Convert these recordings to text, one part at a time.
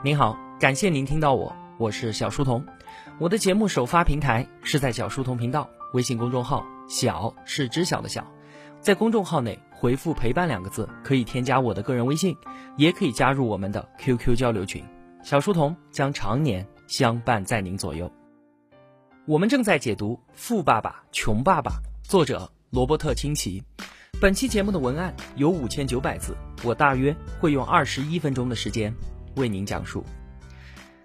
您好，感谢您听到我，我是小书童。我的节目首发平台是在小书童频道微信公众号，小是知晓的小，在公众号内回复“陪伴”两个字，可以添加我的个人微信，也可以加入我们的 QQ 交流群。小书童将常年相伴在您左右。我们正在解读《富爸爸穷爸爸》，作者罗伯特清崎。本期节目的文案有五千九百字，我大约会用二十一分钟的时间。为您讲述，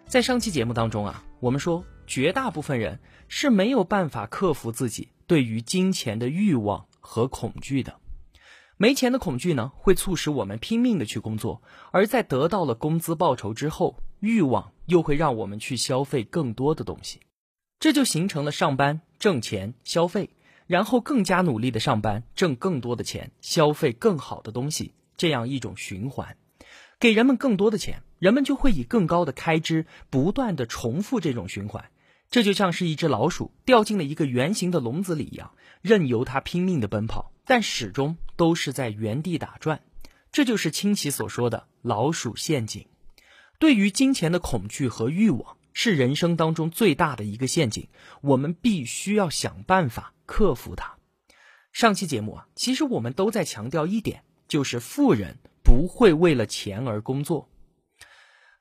在上期节目当中啊，我们说绝大部分人是没有办法克服自己对于金钱的欲望和恐惧的。没钱的恐惧呢，会促使我们拼命的去工作，而在得到了工资报酬之后，欲望又会让我们去消费更多的东西，这就形成了上班挣钱消费，然后更加努力的上班挣更多的钱消费更好的东西这样一种循环。给人们更多的钱，人们就会以更高的开支不断的重复这种循环，这就像是一只老鼠掉进了一个圆形的笼子里一样，任由它拼命的奔跑，但始终都是在原地打转。这就是清奇所说的老鼠陷阱。对于金钱的恐惧和欲望是人生当中最大的一个陷阱，我们必须要想办法克服它。上期节目啊，其实我们都在强调一点，就是富人。不会为了钱而工作。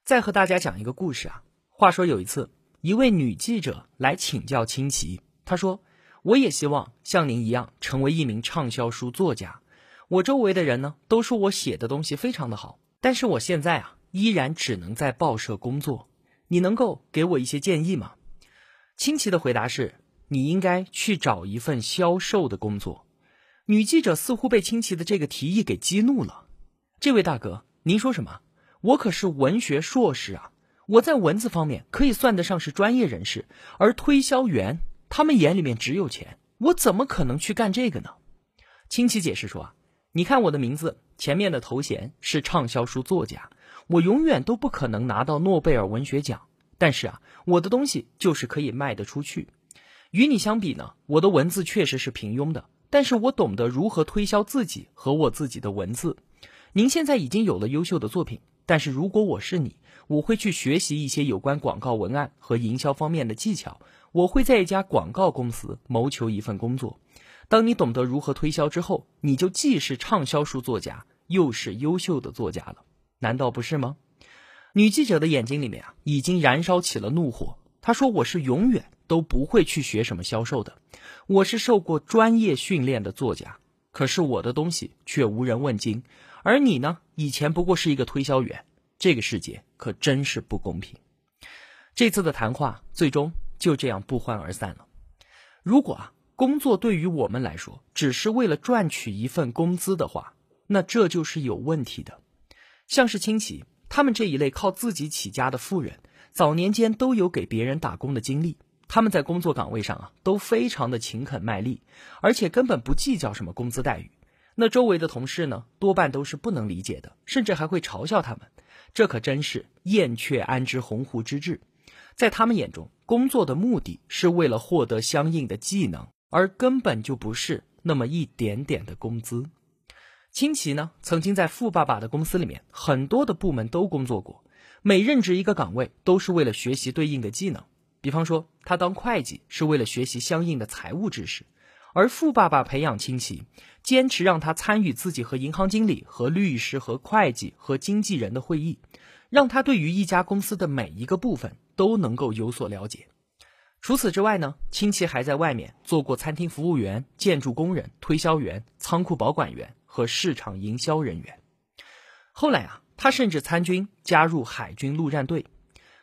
再和大家讲一个故事啊。话说有一次，一位女记者来请教清奇，她说：“我也希望像您一样成为一名畅销书作家。我周围的人呢，都说我写的东西非常的好，但是我现在啊，依然只能在报社工作。你能够给我一些建议吗？”清奇的回答是：“你应该去找一份销售的工作。”女记者似乎被清奇的这个提议给激怒了。这位大哥，您说什么？我可是文学硕士啊！我在文字方面可以算得上是专业人士，而推销员他们眼里面只有钱，我怎么可能去干这个呢？亲戚解释说啊，你看我的名字前面的头衔是畅销书作家，我永远都不可能拿到诺贝尔文学奖，但是啊，我的东西就是可以卖得出去。与你相比呢，我的文字确实是平庸的，但是我懂得如何推销自己和我自己的文字。您现在已经有了优秀的作品，但是如果我是你，我会去学习一些有关广告文案和营销方面的技巧。我会在一家广告公司谋求一份工作。当你懂得如何推销之后，你就既是畅销书作家，又是优秀的作家了，难道不是吗？女记者的眼睛里面啊，已经燃烧起了怒火。她说：“我是永远都不会去学什么销售的，我是受过专业训练的作家，可是我的东西却无人问津。”而你呢？以前不过是一个推销员，这个世界可真是不公平。这次的谈话最终就这样不欢而散了。如果啊，工作对于我们来说只是为了赚取一份工资的话，那这就是有问题的。像是亲戚他们这一类靠自己起家的富人，早年间都有给别人打工的经历，他们在工作岗位上啊都非常的勤恳卖力，而且根本不计较什么工资待遇。那周围的同事呢，多半都是不能理解的，甚至还会嘲笑他们。这可真是燕雀安知鸿鹄之志，在他们眼中，工作的目的是为了获得相应的技能，而根本就不是那么一点点的工资。清奇呢，曾经在富爸爸的公司里面，很多的部门都工作过，每任职一个岗位都是为了学习对应的技能。比方说，他当会计是为了学习相应的财务知识。而富爸爸培养亲戚，坚持让他参与自己和银行经理、和律师、和会计、和经纪人的会议，让他对于一家公司的每一个部分都能够有所了解。除此之外呢，亲戚还在外面做过餐厅服务员、建筑工人、推销员、仓库保管员和市场营销人员。后来啊，他甚至参军，加入海军陆战队。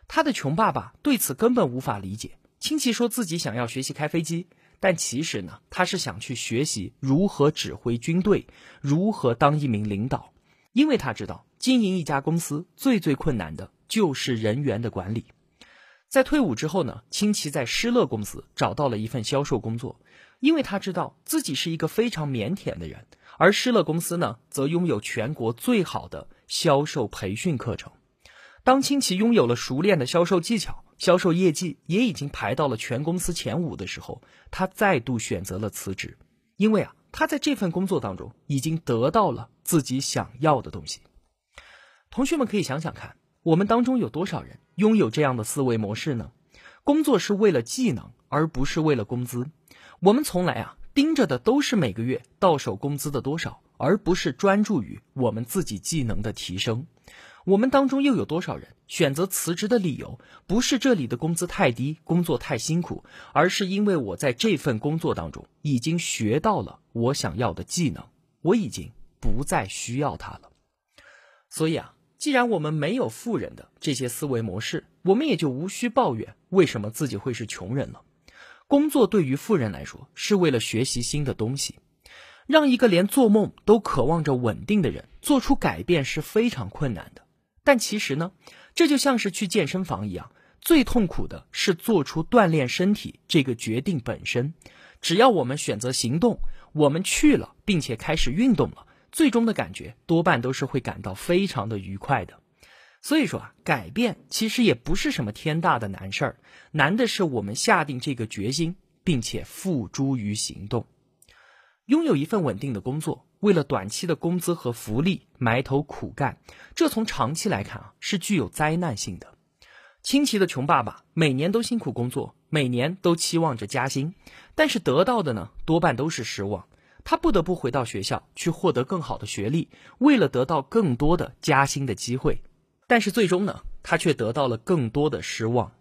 他的穷爸爸对此根本无法理解。亲戚说自己想要学习开飞机。但其实呢，他是想去学习如何指挥军队，如何当一名领导，因为他知道经营一家公司最最困难的就是人员的管理。在退伍之后呢，清奇在施乐公司找到了一份销售工作，因为他知道自己是一个非常腼腆的人，而施乐公司呢，则拥有全国最好的销售培训课程。当清奇拥有了熟练的销售技巧。销售业绩也已经排到了全公司前五的时候，他再度选择了辞职，因为啊，他在这份工作当中已经得到了自己想要的东西。同学们可以想想看，我们当中有多少人拥有这样的思维模式呢？工作是为了技能，而不是为了工资。我们从来啊盯着的都是每个月到手工资的多少，而不是专注于我们自己技能的提升。我们当中又有多少人选择辞职的理由不是这里的工资太低，工作太辛苦，而是因为我在这份工作当中已经学到了我想要的技能，我已经不再需要它了。所以啊，既然我们没有富人的这些思维模式，我们也就无需抱怨为什么自己会是穷人了。工作对于富人来说，是为了学习新的东西。让一个连做梦都渴望着稳定的人做出改变是非常困难的。但其实呢，这就像是去健身房一样，最痛苦的是做出锻炼身体这个决定本身。只要我们选择行动，我们去了，并且开始运动了，最终的感觉多半都是会感到非常的愉快的。所以说啊，改变其实也不是什么天大的难事儿，难的是我们下定这个决心，并且付诸于行动。拥有一份稳定的工作，为了短期的工资和福利埋头苦干，这从长期来看啊是具有灾难性的。清奇的穷爸爸每年都辛苦工作，每年都期望着加薪，但是得到的呢多半都是失望。他不得不回到学校去获得更好的学历，为了得到更多的加薪的机会，但是最终呢他却得到了更多的失望。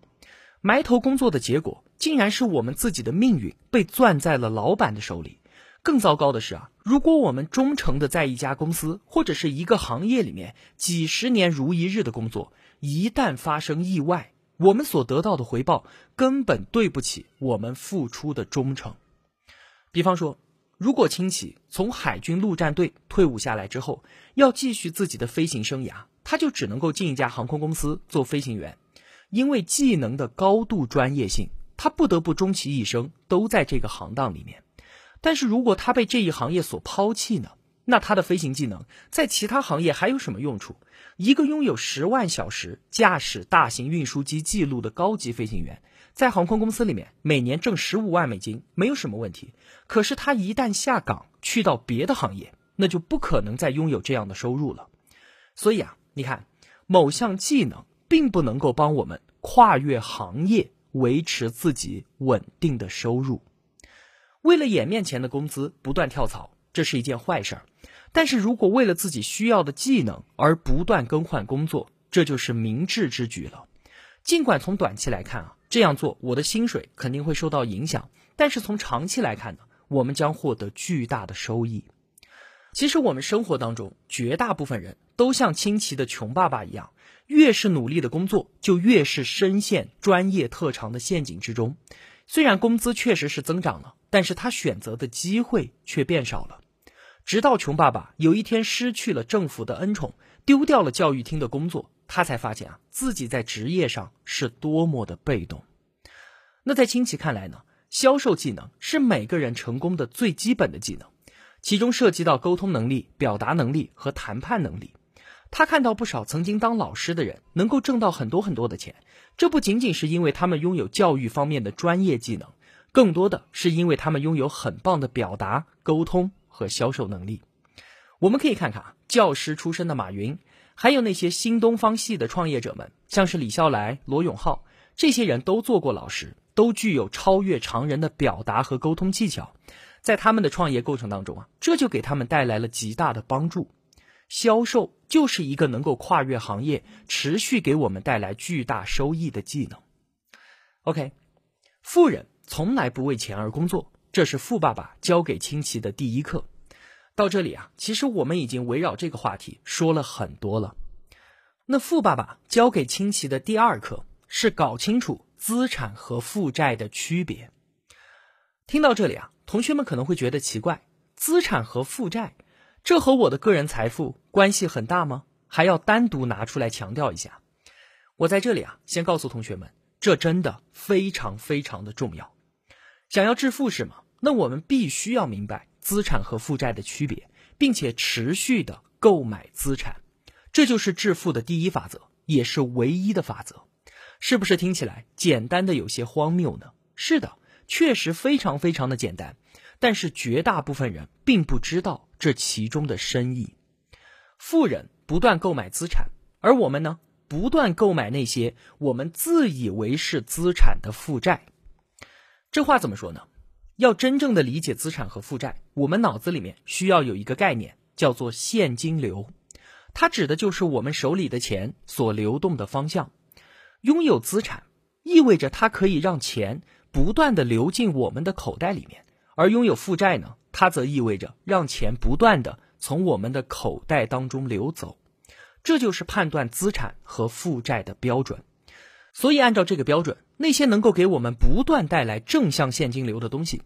埋头工作的结果，竟然是我们自己的命运被攥在了老板的手里。更糟糕的是啊，如果我们忠诚的在一家公司或者是一个行业里面几十年如一日的工作，一旦发生意外，我们所得到的回报根本对不起我们付出的忠诚。比方说，如果亲戚从海军陆战队退伍下来之后，要继续自己的飞行生涯，他就只能够进一家航空公司做飞行员，因为技能的高度专业性，他不得不终其一生都在这个行当里面。但是如果他被这一行业所抛弃呢？那他的飞行技能在其他行业还有什么用处？一个拥有十万小时驾驶大型运输机记录的高级飞行员，在航空公司里面每年挣十五万美金没有什么问题。可是他一旦下岗去到别的行业，那就不可能再拥有这样的收入了。所以啊，你看，某项技能并不能够帮我们跨越行业，维持自己稳定的收入。为了眼面前的工资不断跳槽，这是一件坏事儿。但是如果为了自己需要的技能而不断更换工作，这就是明智之举了。尽管从短期来看啊，这样做我的薪水肯定会受到影响，但是从长期来看呢，我们将获得巨大的收益。其实我们生活当中绝大部分人都像清奇的穷爸爸一样，越是努力的工作，就越是深陷专业特长的陷阱之中。虽然工资确实是增长了。但是他选择的机会却变少了，直到穷爸爸有一天失去了政府的恩宠，丢掉了教育厅的工作，他才发现啊，自己在职业上是多么的被动。那在亲戚看来呢，销售技能是每个人成功的最基本的技能，其中涉及到沟通能力、表达能力和谈判能力。他看到不少曾经当老师的人能够挣到很多很多的钱，这不仅仅是因为他们拥有教育方面的专业技能。更多的是因为他们拥有很棒的表达、沟通和销售能力。我们可以看看啊，教师出身的马云，还有那些新东方系的创业者们，像是李笑来、罗永浩，这些人都做过老师，都具有超越常人的表达和沟通技巧。在他们的创业过程当中啊，这就给他们带来了极大的帮助。销售就是一个能够跨越行业、持续给我们带来巨大收益的技能。OK，富人。从来不为钱而工作，这是富爸爸教给亲戚的第一课。到这里啊，其实我们已经围绕这个话题说了很多了。那富爸爸教给亲戚的第二课是搞清楚资产和负债的区别。听到这里啊，同学们可能会觉得奇怪：资产和负债，这和我的个人财富关系很大吗？还要单独拿出来强调一下？我在这里啊，先告诉同学们，这真的非常非常的重要。想要致富是吗？那我们必须要明白资产和负债的区别，并且持续的购买资产，这就是致富的第一法则，也是唯一的法则。是不是听起来简单的有些荒谬呢？是的，确实非常非常的简单，但是绝大部分人并不知道这其中的深意。富人不断购买资产，而我们呢，不断购买那些我们自以为是资产的负债。这话怎么说呢？要真正的理解资产和负债，我们脑子里面需要有一个概念，叫做现金流。它指的就是我们手里的钱所流动的方向。拥有资产意味着它可以让钱不断的流进我们的口袋里面，而拥有负债呢，它则意味着让钱不断的从我们的口袋当中流走。这就是判断资产和负债的标准。所以，按照这个标准，那些能够给我们不断带来正向现金流的东西，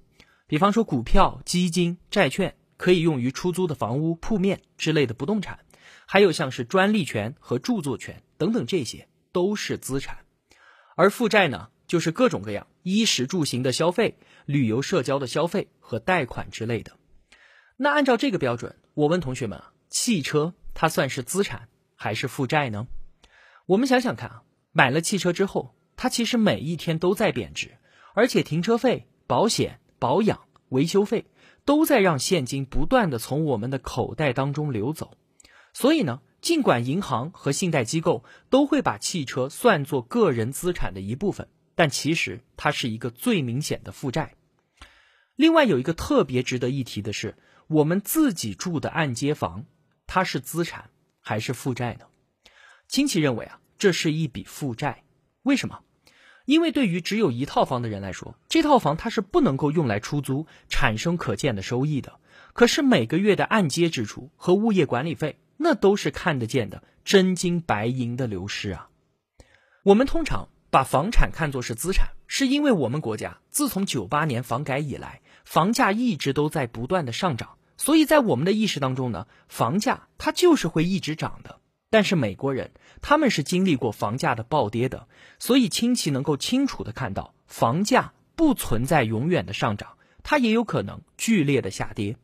比方说股票、基金、债券，可以用于出租的房屋、铺面之类的不动产，还有像是专利权和著作权等等，这些都是资产。而负债呢，就是各种各样衣食住行的消费、旅游社交的消费和贷款之类的。那按照这个标准，我问同学们啊，汽车它算是资产还是负债呢？我们想想看啊。买了汽车之后，它其实每一天都在贬值，而且停车费、保险、保养、维修费都在让现金不断的从我们的口袋当中流走。所以呢，尽管银行和信贷机构都会把汽车算作个人资产的一部分，但其实它是一个最明显的负债。另外有一个特别值得一提的是，我们自己住的按揭房，它是资产还是负债呢？亲戚认为啊。这是一笔负债，为什么？因为对于只有一套房的人来说，这套房它是不能够用来出租，产生可见的收益的。可是每个月的按揭支出和物业管理费，那都是看得见的真金白银的流失啊。我们通常把房产看作是资产，是因为我们国家自从九八年房改以来，房价一直都在不断的上涨，所以在我们的意识当中呢，房价它就是会一直涨的。但是美国人他们是经历过房价的暴跌的，所以亲戚能够清楚的看到，房价不存在永远的上涨，它也有可能剧烈的下跌。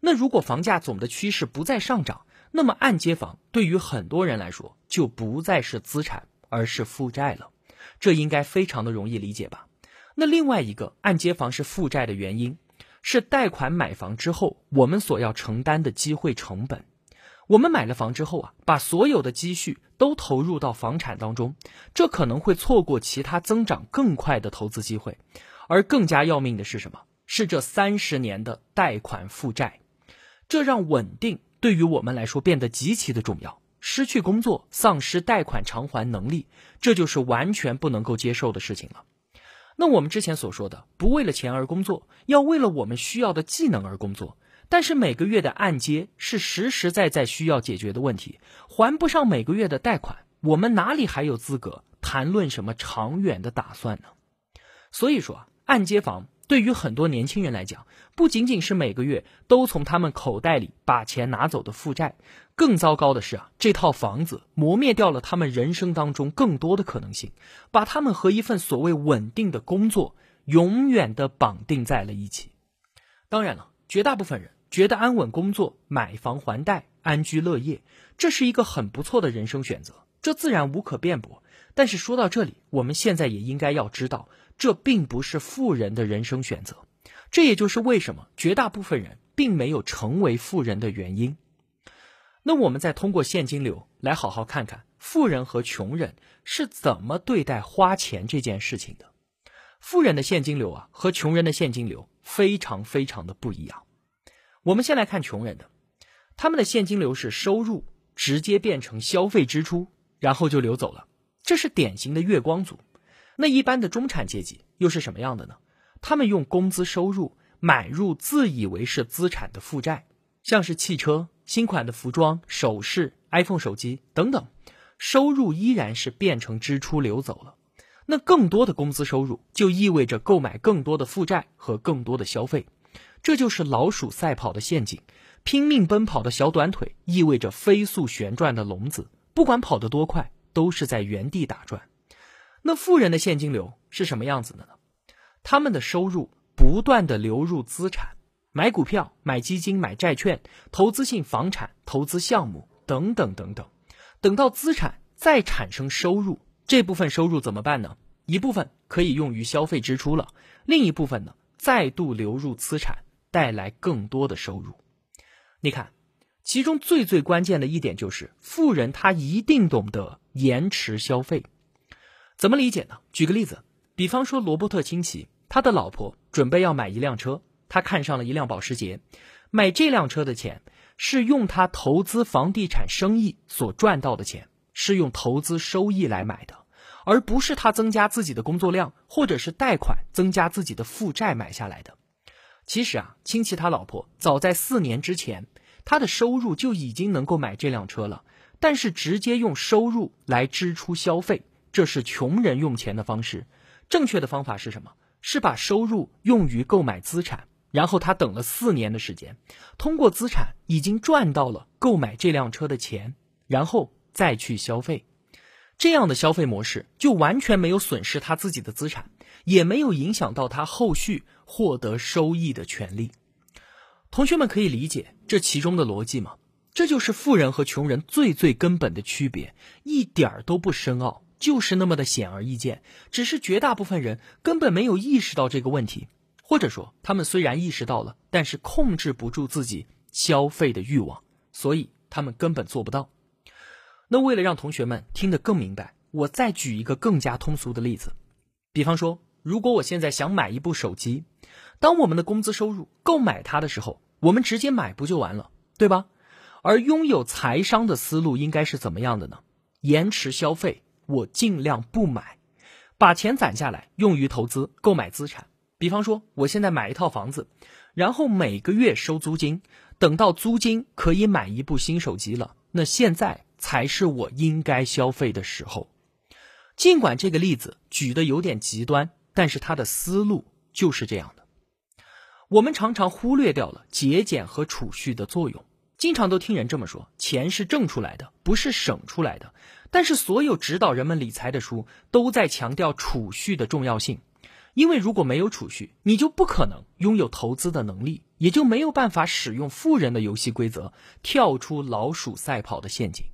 那如果房价总的趋势不再上涨，那么按揭房对于很多人来说就不再是资产，而是负债了。这应该非常的容易理解吧？那另外一个按揭房是负债的原因，是贷款买房之后我们所要承担的机会成本。我们买了房之后啊，把所有的积蓄都投入到房产当中，这可能会错过其他增长更快的投资机会。而更加要命的是什么？是这三十年的贷款负债，这让稳定对于我们来说变得极其的重要。失去工作，丧失贷款偿还能力，这就是完全不能够接受的事情了。那我们之前所说的，不为了钱而工作，要为了我们需要的技能而工作。但是每个月的按揭是实实在在需要解决的问题，还不上每个月的贷款，我们哪里还有资格谈论什么长远的打算呢？所以说，按揭房对于很多年轻人来讲，不仅仅是每个月都从他们口袋里把钱拿走的负债，更糟糕的是啊，这套房子磨灭掉了他们人生当中更多的可能性，把他们和一份所谓稳定的工作永远的绑定在了一起。当然了，绝大部分人。觉得安稳工作、买房还贷、安居乐业，这是一个很不错的人生选择，这自然无可辩驳。但是说到这里，我们现在也应该要知道，这并不是富人的人生选择。这也就是为什么绝大部分人并没有成为富人的原因。那我们再通过现金流来好好看看富人和穷人是怎么对待花钱这件事情的。富人的现金流啊，和穷人的现金流非常非常的不一样。我们先来看穷人的，他们的现金流是收入直接变成消费支出，然后就流走了，这是典型的月光族。那一般的中产阶级又是什么样的呢？他们用工资收入买入自以为是资产的负债，像是汽车、新款的服装、首饰、iPhone 手机等等，收入依然是变成支出流走了。那更多的工资收入就意味着购买更多的负债和更多的消费。这就是老鼠赛跑的陷阱，拼命奔跑的小短腿意味着飞速旋转的笼子，不管跑得多快，都是在原地打转。那富人的现金流是什么样子的呢？他们的收入不断的流入资产，买股票、买基金、买债券、投资性房产、投资项目等等等等。等到资产再产生收入，这部分收入怎么办呢？一部分可以用于消费支出了，另一部分呢，再度流入资产。带来更多的收入，你看，其中最最关键的一点就是，富人他一定懂得延迟消费。怎么理解呢？举个例子，比方说罗伯特清崎，他的老婆准备要买一辆车，他看上了一辆保时捷，买这辆车的钱是用他投资房地产生意所赚到的钱，是用投资收益来买的，而不是他增加自己的工作量或者是贷款增加自己的负债买下来的。其实啊，清崎他老婆早在四年之前，他的收入就已经能够买这辆车了，但是直接用收入来支出消费。这是穷人用钱的方式，正确的方法是什么？是把收入用于购买资产，然后他等了四年的时间，通过资产已经赚到了购买这辆车的钱，然后再去消费。这样的消费模式就完全没有损失他自己的资产，也没有影响到他后续获得收益的权利。同学们可以理解这其中的逻辑吗？这就是富人和穷人最最根本的区别，一点儿都不深奥。就是那么的显而易见，只是绝大部分人根本没有意识到这个问题，或者说他们虽然意识到了，但是控制不住自己消费的欲望，所以他们根本做不到。那为了让同学们听得更明白，我再举一个更加通俗的例子，比方说，如果我现在想买一部手机，当我们的工资收入购买它的时候，我们直接买不就完了，对吧？而拥有财商的思路应该是怎么样的呢？延迟消费。我尽量不买，把钱攒下来用于投资购买资产。比方说，我现在买一套房子，然后每个月收租金，等到租金可以买一部新手机了，那现在才是我应该消费的时候。尽管这个例子举的有点极端，但是他的思路就是这样的。我们常常忽略掉了节俭和储蓄的作用。经常都听人这么说，钱是挣出来的，不是省出来的。但是所有指导人们理财的书都在强调储蓄的重要性，因为如果没有储蓄，你就不可能拥有投资的能力，也就没有办法使用富人的游戏规则，跳出老鼠赛跑的陷阱。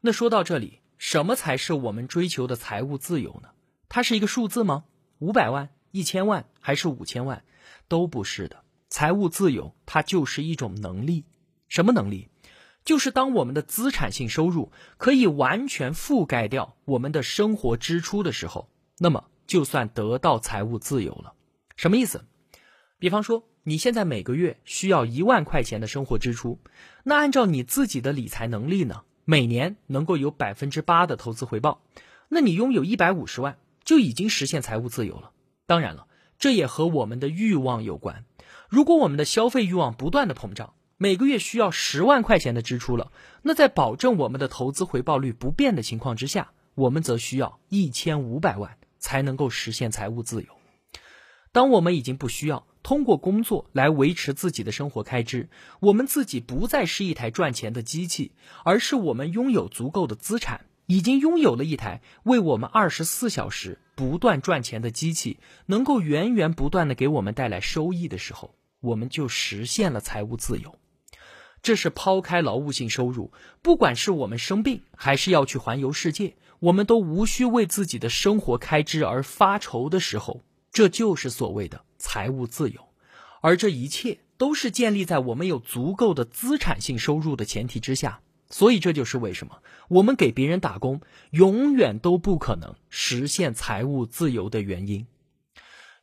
那说到这里，什么才是我们追求的财务自由呢？它是一个数字吗？五百万、一千万还是五千万？都不是的。财务自由它就是一种能力。什么能力？就是当我们的资产性收入可以完全覆盖掉我们的生活支出的时候，那么就算得到财务自由了。什么意思？比方说，你现在每个月需要一万块钱的生活支出，那按照你自己的理财能力呢，每年能够有百分之八的投资回报，那你拥有一百五十万就已经实现财务自由了。当然了，这也和我们的欲望有关。如果我们的消费欲望不断的膨胀，每个月需要十万块钱的支出了，那在保证我们的投资回报率不变的情况之下，我们则需要一千五百万才能够实现财务自由。当我们已经不需要通过工作来维持自己的生活开支，我们自己不再是一台赚钱的机器，而是我们拥有足够的资产，已经拥有了一台为我们二十四小时不断赚钱的机器，能够源源不断的给我们带来收益的时候，我们就实现了财务自由。这是抛开劳务性收入，不管是我们生病，还是要去环游世界，我们都无需为自己的生活开支而发愁的时候，这就是所谓的财务自由。而这一切都是建立在我们有足够的资产性收入的前提之下。所以，这就是为什么我们给别人打工，永远都不可能实现财务自由的原因。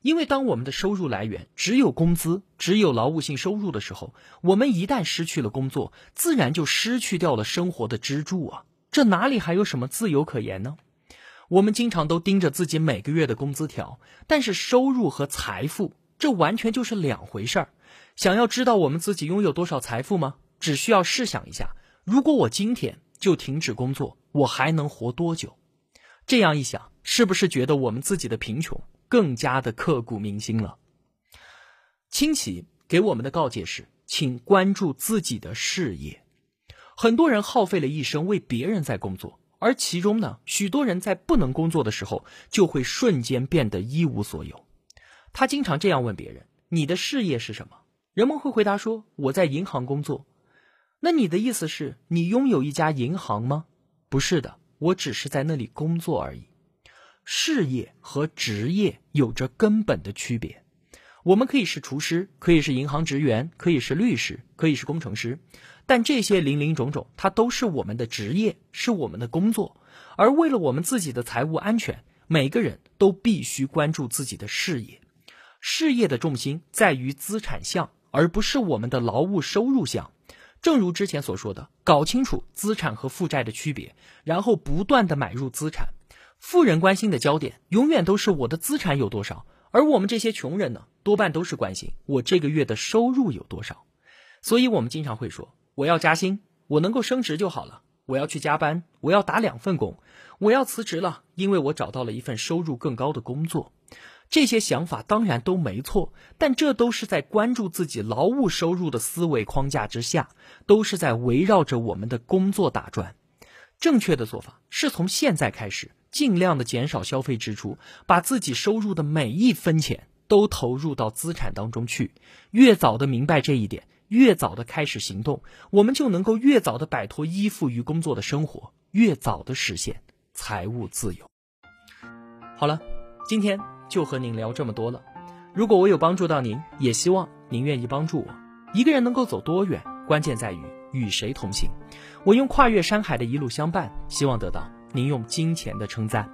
因为当我们的收入来源只有工资、只有劳务性收入的时候，我们一旦失去了工作，自然就失去掉了生活的支柱啊！这哪里还有什么自由可言呢？我们经常都盯着自己每个月的工资条，但是收入和财富这完全就是两回事儿。想要知道我们自己拥有多少财富吗？只需要试想一下：如果我今天就停止工作，我还能活多久？这样一想，是不是觉得我们自己的贫穷？更加的刻骨铭心了。清奇给我们的告诫是：请关注自己的事业。很多人耗费了一生为别人在工作，而其中呢，许多人在不能工作的时候，就会瞬间变得一无所有。他经常这样问别人：“你的事业是什么？”人们会回答说：“我在银行工作。”那你的意思是你拥有一家银行吗？不是的，我只是在那里工作而已。事业和职业有着根本的区别。我们可以是厨师，可以是银行职员，可以是律师，可以是工程师，但这些林林种种，它都是我们的职业，是我们的工作。而为了我们自己的财务安全，每个人都必须关注自己的事业。事业的重心在于资产项，而不是我们的劳务收入项。正如之前所说的，搞清楚资产和负债的区别，然后不断的买入资产。富人关心的焦点永远都是我的资产有多少。而我们这些穷人呢，多半都是关心我这个月的收入有多少，所以我们经常会说，我要加薪，我能够升职就好了；我要去加班，我要打两份工；我要辞职了，因为我找到了一份收入更高的工作。这些想法当然都没错，但这都是在关注自己劳务收入的思维框架之下，都是在围绕着我们的工作打转。正确的做法是从现在开始。尽量的减少消费支出，把自己收入的每一分钱都投入到资产当中去。越早的明白这一点，越早的开始行动，我们就能够越早的摆脱依附于工作的生活，越早的实现财务自由。好了，今天就和您聊这么多了。如果我有帮助到您，也希望您愿意帮助我。一个人能够走多远，关键在于与谁同行。我用跨越山海的一路相伴，希望得到。您用金钱的称赞，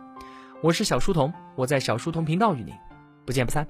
我是小书童，我在小书童频道与您不见不散。